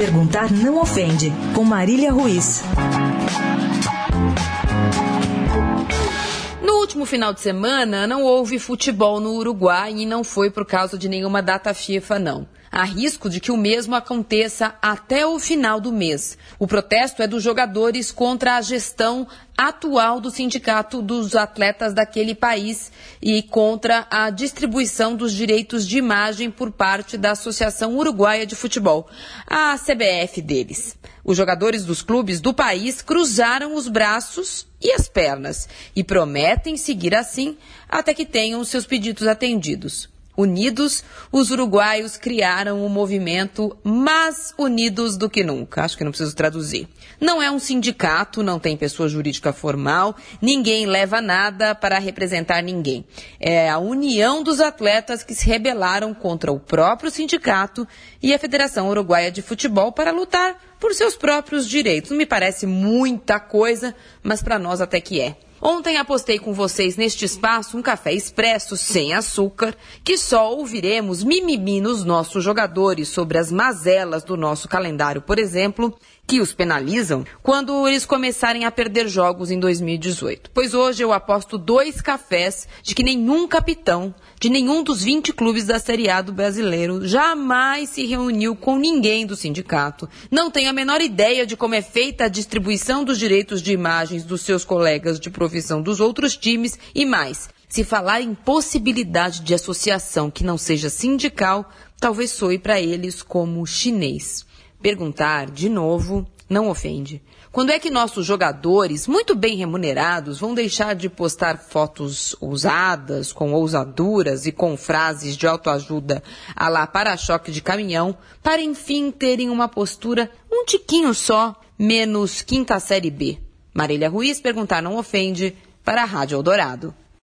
Perguntar não ofende, com Marília Ruiz. Último final de semana, não houve futebol no Uruguai e não foi por causa de nenhuma data FIFA, não. Há risco de que o mesmo aconteça até o final do mês. O protesto é dos jogadores contra a gestão atual do sindicato dos atletas daquele país e contra a distribuição dos direitos de imagem por parte da Associação Uruguaia de Futebol, a CBF deles. Os jogadores dos clubes do país cruzaram os braços e as pernas e prometem seguir assim até que tenham seus pedidos atendidos. Unidos, os uruguaios criaram o um movimento mais unidos do que nunca. Acho que não preciso traduzir. Não é um sindicato, não tem pessoa jurídica formal, ninguém leva nada para representar ninguém. É a união dos atletas que se rebelaram contra o próprio sindicato e a Federação Uruguaia de Futebol para lutar por seus próprios direitos. Não me parece muita coisa, mas para nós até que é. Ontem apostei com vocês neste espaço um café expresso sem açúcar, que só ouviremos mimimi nos nossos jogadores sobre as mazelas do nosso calendário, por exemplo, que os penalizam quando eles começarem a perder jogos em 2018. Pois hoje eu aposto dois cafés de que nenhum capitão de nenhum dos 20 clubes da Série A do brasileiro jamais se reuniu com ninguém do sindicato. Não tem a menor ideia de como é feita a distribuição dos direitos de imagens dos seus colegas de profissão dos outros times e mais. Se falar em possibilidade de associação que não seja sindical, talvez soe para eles como chinês. Perguntar, de novo, não ofende. Quando é que nossos jogadores, muito bem remunerados, vão deixar de postar fotos ousadas, com ousaduras e com frases de autoajuda a lá para-choque de caminhão, para enfim terem uma postura um tiquinho só, menos quinta série B? Marília Ruiz perguntar não ofende para a Rádio Eldorado.